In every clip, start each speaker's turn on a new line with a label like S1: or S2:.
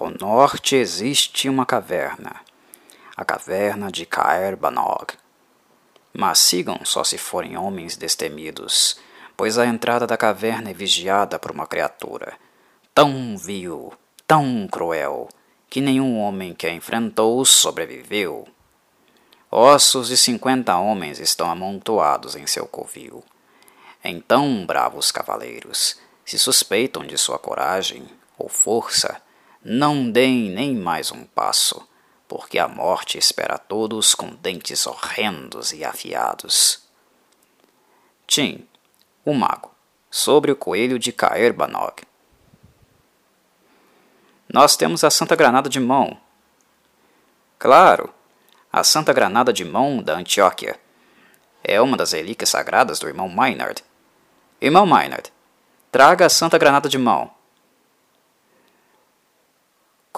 S1: Ao norte existe uma caverna, a caverna de Caer Banog. Mas sigam só se forem homens destemidos, pois a entrada da caverna é vigiada por uma criatura tão vil, tão cruel, que nenhum homem que a enfrentou sobreviveu. Ossos de cinquenta homens estão amontoados em seu covil. Então, bravos cavaleiros, se suspeitam de sua coragem ou força, não deem nem mais um passo, porque a morte espera todos com dentes horrendos e afiados. Tim, o mago, sobre o coelho de Caer Banog. Nós temos a Santa Granada de Mão. Claro, a Santa Granada de Mão da Antioquia. É uma das relíquias sagradas do irmão Maynard. Irmão Maynard, traga a Santa Granada de Mão.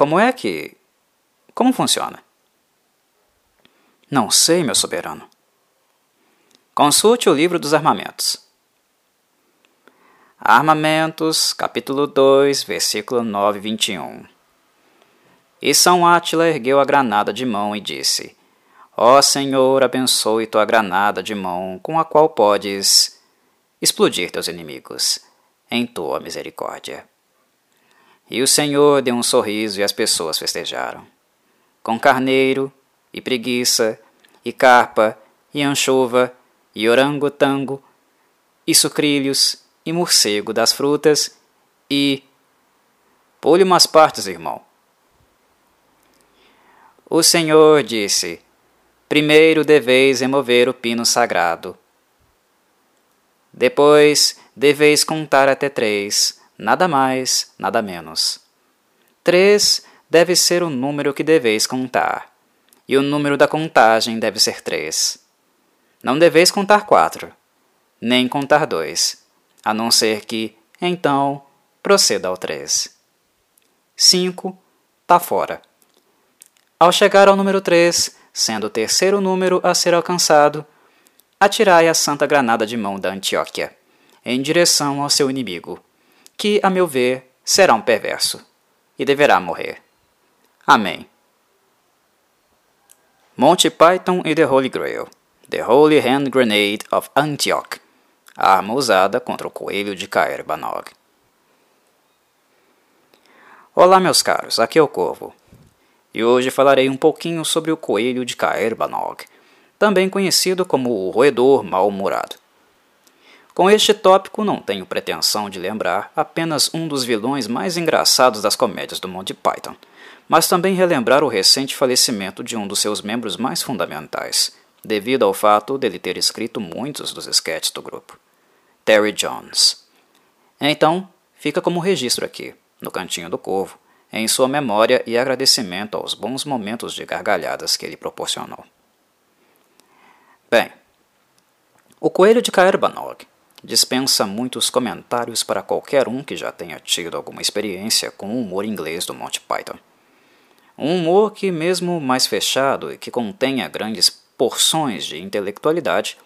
S1: Como é que. Como funciona? Não sei, meu soberano. Consulte o livro dos armamentos. Armamentos, capítulo 2, versículo 9 e 21. E São Átila ergueu a granada de mão e disse: Ó Senhor, abençoe tua granada de mão, com a qual podes explodir teus inimigos, em tua misericórdia. E o Senhor deu um sorriso e as pessoas festejaram. Com carneiro, e preguiça, e carpa, e anchova, e orangotango, e sucrilhos, e morcego das frutas, e. Pule umas partes, irmão. O Senhor disse: Primeiro deveis remover o pino sagrado. Depois deveis contar até três nada mais, nada menos. Três deve ser o número que deveis contar, e o número da contagem deve ser três. Não deveis contar quatro, nem contar dois, a não ser que, então, proceda ao três. Cinco tá fora. Ao chegar ao número três, sendo o terceiro número a ser alcançado, atirai a santa granada de mão da Antioquia, em direção ao seu inimigo que, a meu ver, será um perverso e deverá morrer. Amém. Monty Python e The Holy Grail The Holy Hand Grenade of Antioch arma usada contra o coelho de Caer Banog. Olá, meus caros, aqui é o Corvo. E hoje falarei um pouquinho sobre o coelho de Caer Banog, também conhecido como o roedor mal-humorado. Com este tópico, não tenho pretensão de lembrar apenas um dos vilões mais engraçados das comédias do Monty Python, mas também relembrar o recente falecimento de um dos seus membros mais fundamentais, devido ao fato dele ter escrito muitos dos sketches do grupo, Terry Jones. Então, fica como registro aqui, no cantinho do corvo, em sua memória e agradecimento aos bons momentos de gargalhadas que ele proporcionou. Bem, o coelho de Caerbanog dispensa muitos comentários para qualquer um que já tenha tido alguma experiência com o humor inglês do Monty Python. Um humor que, mesmo mais fechado e que contenha grandes porções de intelectualidade,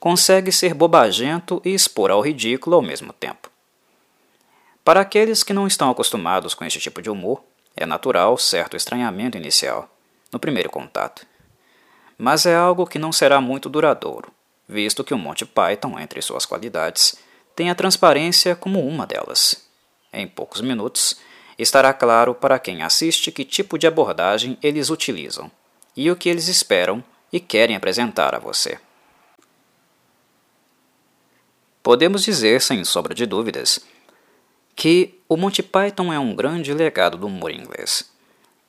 S1: consegue ser bobagento e expor ao ridículo ao mesmo tempo. Para aqueles que não estão acostumados com este tipo de humor, é natural certo estranhamento inicial, no primeiro contato. Mas é algo que não será muito duradouro visto que o Monty Python, entre suas qualidades, tem a transparência como uma delas. Em poucos minutos, estará claro para quem assiste que tipo de abordagem eles utilizam e o que eles esperam e querem apresentar a você. Podemos dizer, sem sombra de dúvidas, que o Monty Python é um grande legado do humor inglês.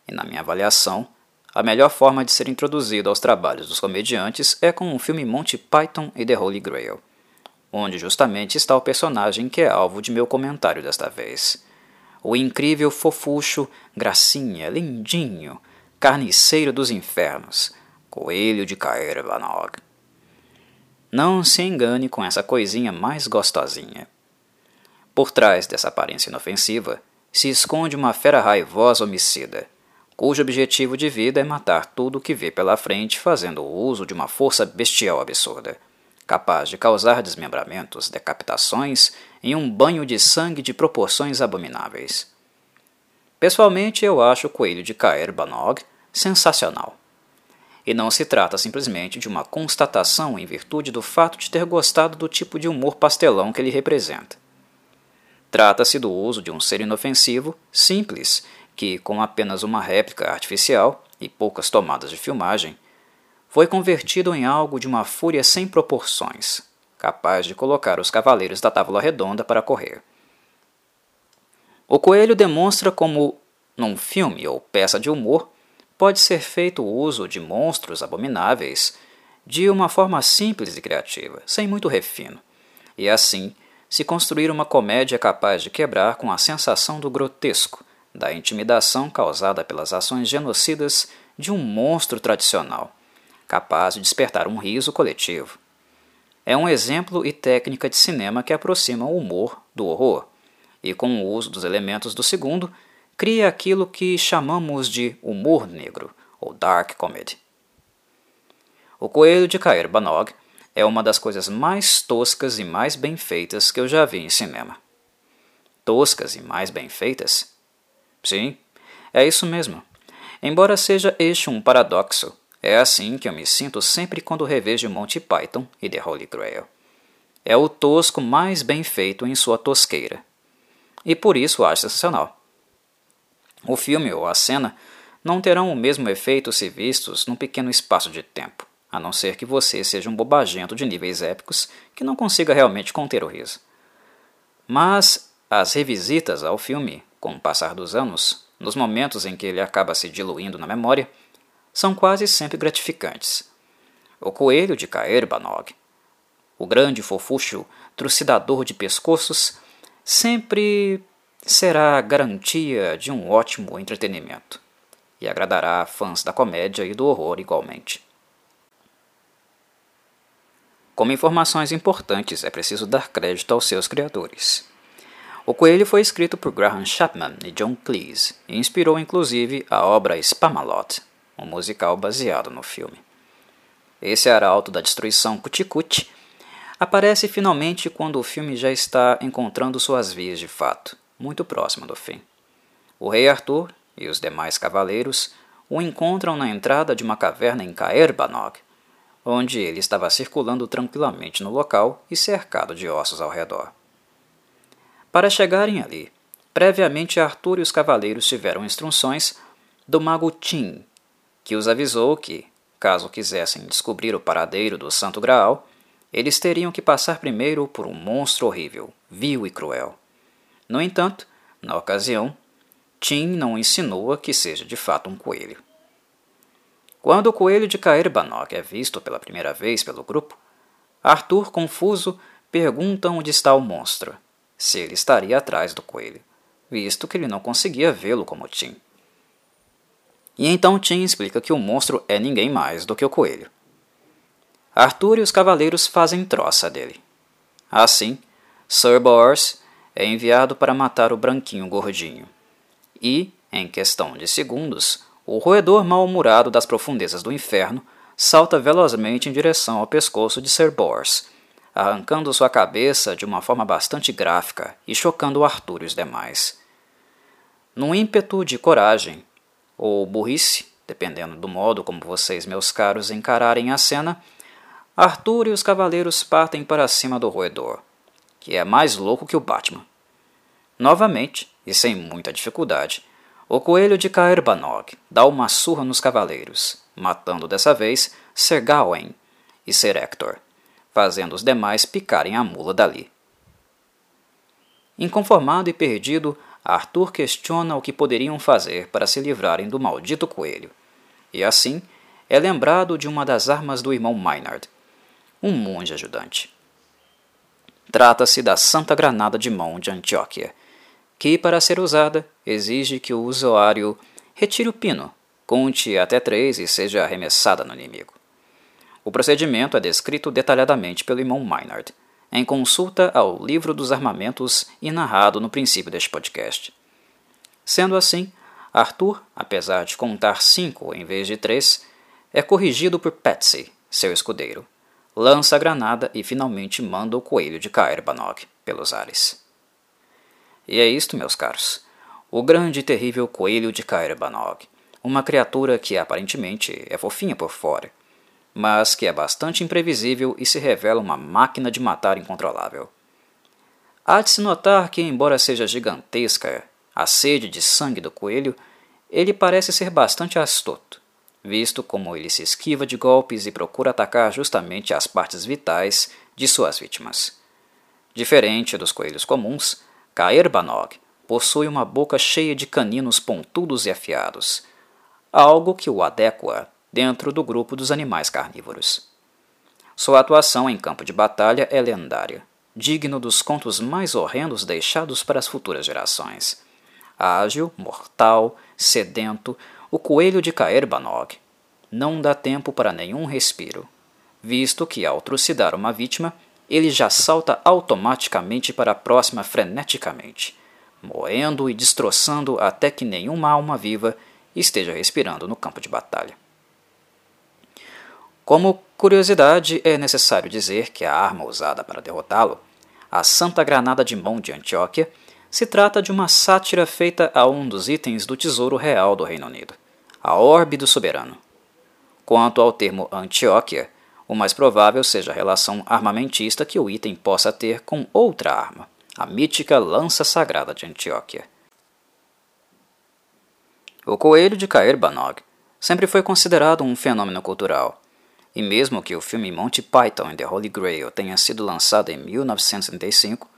S1: E, na minha avaliação, a melhor forma de ser introduzido aos trabalhos dos comediantes é com o filme Monty Python e The Holy Grail, onde justamente está o personagem que é alvo de meu comentário desta vez. O incrível fofucho, gracinha, lindinho, carniceiro dos infernos, coelho de Caervanog. Não se engane com essa coisinha mais gostosinha. Por trás dessa aparência inofensiva se esconde uma fera raivosa homicida cujo objetivo de vida é matar tudo o que vê pela frente fazendo uso de uma força bestial absurda, capaz de causar desmembramentos, decapitações e um banho de sangue de proporções abomináveis. Pessoalmente, eu acho o Coelho de Caer Banog sensacional. E não se trata simplesmente de uma constatação em virtude do fato de ter gostado do tipo de humor pastelão que ele representa. Trata-se do uso de um ser inofensivo, simples, que, com apenas uma réplica artificial e poucas tomadas de filmagem, foi convertido em algo de uma fúria sem proporções, capaz de colocar os cavaleiros da Távola Redonda para correr. O coelho demonstra como, num filme ou peça de humor, pode ser feito o uso de monstros abomináveis de uma forma simples e criativa, sem muito refino, e assim se construir uma comédia capaz de quebrar com a sensação do grotesco, da intimidação causada pelas ações genocidas de um monstro tradicional, capaz de despertar um riso coletivo. É um exemplo e técnica de cinema que aproxima o humor do horror, e com o uso dos elementos do segundo, cria aquilo que chamamos de humor negro, ou dark comedy. O Coelho de Caer Banog é uma das coisas mais toscas e mais bem feitas que eu já vi em cinema. Toscas e mais bem feitas? Sim, é isso mesmo. Embora seja este um paradoxo, é assim que eu me sinto sempre quando revejo Monty Python e The Holy Grail. É o tosco mais bem feito em sua tosqueira. E por isso acho sensacional. O filme ou a cena não terão o mesmo efeito se vistos num pequeno espaço de tempo, a não ser que você seja um bobagento de níveis épicos que não consiga realmente conter o riso. Mas as revisitas ao filme, com o passar dos anos, nos momentos em que ele acaba se diluindo na memória, são quase sempre gratificantes. O coelho de Caer Banog, o grande fofucho trucidador de pescoços, sempre será garantia de um ótimo entretenimento e agradará fãs da comédia e do horror igualmente. Como informações importantes, é preciso dar crédito aos seus criadores. O Coelho foi escrito por Graham Chapman e John Cleese e inspirou inclusive a obra Spamalot, um musical baseado no filme. Esse arauto da destruição Cuticute aparece finalmente quando o filme já está encontrando suas vias de fato, muito próximo do fim. O rei Arthur e os demais cavaleiros o encontram na entrada de uma caverna em Caerbanog, onde ele estava circulando tranquilamente no local e cercado de ossos ao redor. Para chegarem ali, previamente Arthur e os cavaleiros tiveram instruções do mago Tim, que os avisou que, caso quisessem descobrir o paradeiro do Santo Graal, eles teriam que passar primeiro por um monstro horrível, vil e cruel. No entanto, na ocasião, Tim não insinua que seja de fato um coelho. Quando o coelho de Caerbanok é visto pela primeira vez pelo grupo, Arthur, confuso, pergunta onde está o monstro, se ele estaria atrás do coelho, visto que ele não conseguia vê-lo como Tim. E então Tim explica que o monstro é ninguém mais do que o coelho. Arthur e os cavaleiros fazem troça dele. Assim, Sir Bors é enviado para matar o branquinho gordinho. E, em questão de segundos, o roedor mal-humorado das profundezas do inferno salta velozmente em direção ao pescoço de Sir Bors, arrancando sua cabeça de uma forma bastante gráfica e chocando Arthur e os demais. Num ímpeto de coragem, ou burrice, dependendo do modo como vocês, meus caros, encararem a cena, Arthur e os cavaleiros partem para cima do roedor, que é mais louco que o Batman. Novamente, e sem muita dificuldade, o coelho de Caerbanog dá uma surra nos cavaleiros, matando dessa vez Ser Gawain e Ser Hector, fazendo os demais picarem a mula dali. Inconformado e perdido, Arthur questiona o que poderiam fazer para se livrarem do maldito coelho, e assim é lembrado de uma das armas do irmão Maynard, um monge ajudante. Trata-se da Santa Granada de Mão de Antioquia, que, para ser usada, exige que o usuário retire o pino, conte até três e seja arremessada no inimigo. O procedimento é descrito detalhadamente pelo irmão Maynard, em consulta ao livro dos armamentos e narrado no princípio deste podcast. Sendo assim, Arthur, apesar de contar cinco em vez de três, é corrigido por Patsy, seu escudeiro, lança a granada e finalmente manda o coelho de Caerbannog pelos ares. E é isto, meus caros. o grande e terrível coelho de Caerbanog, uma criatura que aparentemente é fofinha por fora, mas que é bastante imprevisível e se revela uma máquina de matar incontrolável. Há de se notar que, embora seja gigantesca a sede de sangue do coelho, ele parece ser bastante astuto, visto como ele se esquiva de golpes e procura atacar justamente as partes vitais de suas vítimas. Diferente dos coelhos comuns, Caerbanog possui uma boca cheia de caninos pontudos e afiados, algo que o adequa dentro do grupo dos animais carnívoros. Sua atuação em campo de batalha é lendária digno dos contos mais horrendos deixados para as futuras gerações. Ágil, mortal, sedento, o coelho de Caerbanog não dá tempo para nenhum respiro, visto que ao trucidar uma vítima, ele já salta automaticamente para a próxima freneticamente, moendo e destroçando até que nenhuma alma viva esteja respirando no campo de batalha. Como curiosidade, é necessário dizer que a arma usada para derrotá-lo, a Santa Granada de Mão de Antioquia, se trata de uma sátira feita a um dos itens do Tesouro Real do Reino Unido, a Orbe do Soberano. Quanto ao termo Antioquia, o mais provável seja a relação armamentista que o item possa ter com outra arma, a mítica Lança Sagrada de Antioquia. O coelho de Caerbanog sempre foi considerado um fenômeno cultural e mesmo que o filme Monty Python and the Holy Grail tenha sido lançado em 1935,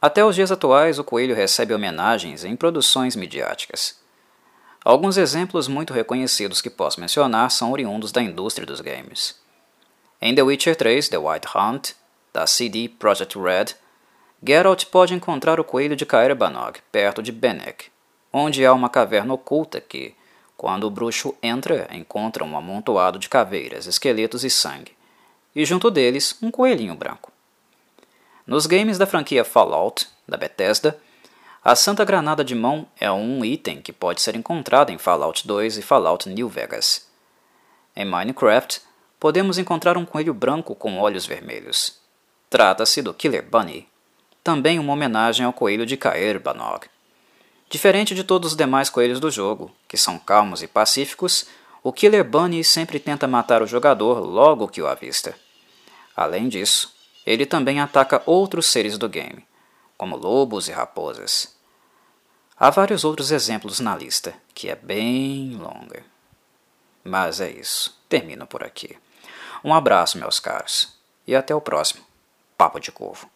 S1: até os dias atuais o coelho recebe homenagens em produções midiáticas. Alguns exemplos muito reconhecidos que posso mencionar são oriundos da indústria dos games. Em The Witcher 3 The White Hunt, da CD Projekt Red, Geralt pode encontrar o coelho de Caerbanog, perto de Benek, onde há uma caverna oculta que, quando o bruxo entra, encontra um amontoado de caveiras, esqueletos e sangue, e junto deles um coelhinho branco. Nos games da franquia Fallout, da Bethesda, a Santa Granada de Mão é um item que pode ser encontrado em Fallout 2 e Fallout New Vegas. Em Minecraft, podemos encontrar um coelho branco com olhos vermelhos. Trata-se do Killer Bunny, também uma homenagem ao coelho de Caerbanog. Diferente de todos os demais coelhos do jogo, que são calmos e pacíficos, o Killer Bunny sempre tenta matar o jogador logo que o avista. Além disso, ele também ataca outros seres do game, como lobos e raposas. Há vários outros exemplos na lista, que é bem longa. Mas é isso, termino por aqui. Um abraço, meus caros, e até o próximo Papo de Corvo.